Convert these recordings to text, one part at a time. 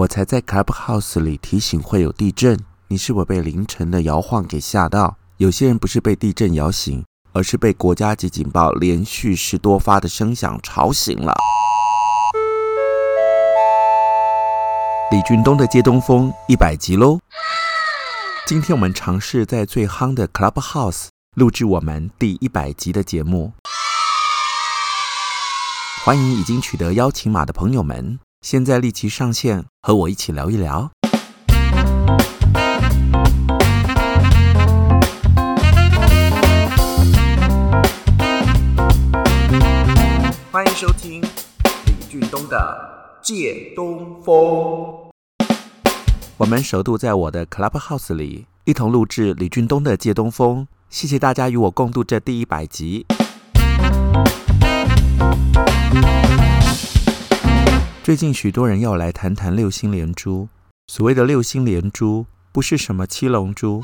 我才在 Clubhouse 里提醒会有地震，你是否被凌晨的摇晃给吓到？有些人不是被地震摇醒，而是被国家级警报连续十多发的声响吵醒了。李俊东的借东风一百集喽！今天我们尝试在最夯的 Clubhouse 录制我们第一百集的节目。欢迎已经取得邀请码的朋友们，现在立即上线和我一起聊一聊。欢迎收听李俊东的。借东风，我们首度在我的 Clubhouse 里一同录制李俊东的借东风。谢谢大家与我共度这第一百集。最近许多人要来谈谈六星连珠，所谓的六星连珠，不是什么七龙珠。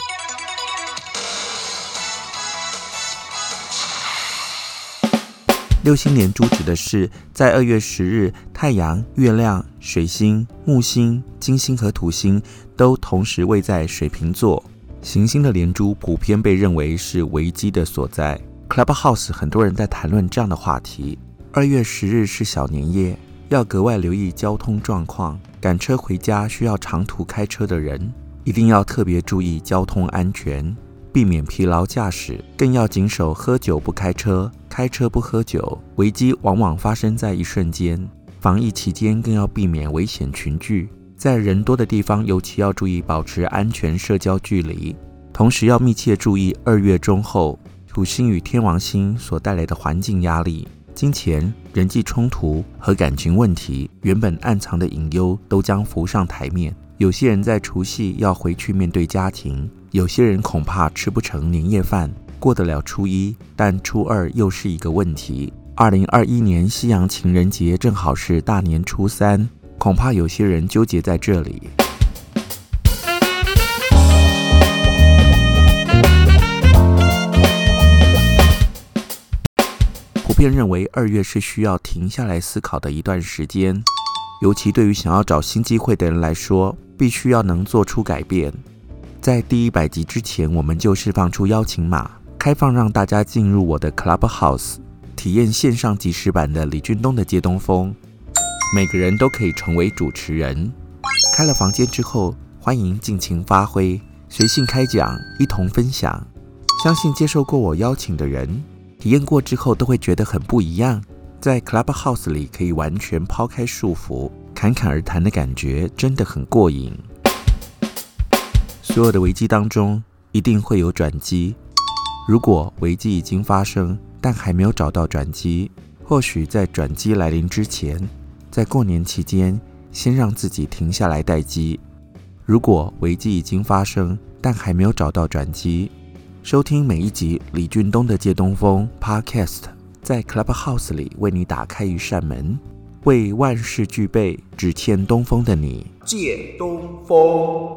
六星连珠指的是在二月十日，太阳、月亮、水星、木星、金星和土星都同时位在水瓶座。行星的连珠普遍被认为是危机的所在。Clubhouse 很多人在谈论这样的话题。二月十日是小年夜，要格外留意交通状况。赶车回家需要长途开车的人，一定要特别注意交通安全。避免疲劳驾驶，更要谨守喝酒不开车，开车不喝酒。危机往往发生在一瞬间。防疫期间更要避免危险群聚，在人多的地方尤其要注意保持安全社交距离。同时要密切注意二月中后土星与天王星所带来的环境压力、金钱、人际冲突和感情问题，原本暗藏的隐忧都将浮上台面。有些人在除夕要回去面对家庭。有些人恐怕吃不成年夜饭，过得了初一，但初二又是一个问题。二零二一年西洋情人节正好是大年初三，恐怕有些人纠结在这里。普遍认为二月是需要停下来思考的一段时间，尤其对于想要找新机会的人来说，必须要能做出改变。在第一百集之前，我们就释放出邀请码，开放让大家进入我的 Clubhouse，体验线上即时版的李俊东的借东风。每个人都可以成为主持人。开了房间之后，欢迎尽情发挥，随性开讲，一同分享。相信接受过我邀请的人，体验过之后都会觉得很不一样。在 Clubhouse 里可以完全抛开束缚，侃侃而谈的感觉真的很过瘾。所有的危机当中，一定会有转机。如果危机已经发生，但还没有找到转机，或许在转机来临之前，在过年期间，先让自己停下来待机。如果危机已经发生，但还没有找到转机，收听每一集李俊东的借东风 Podcast，在 Clubhouse 里为你打开一扇门，为万事俱备，只欠东风的你借东风。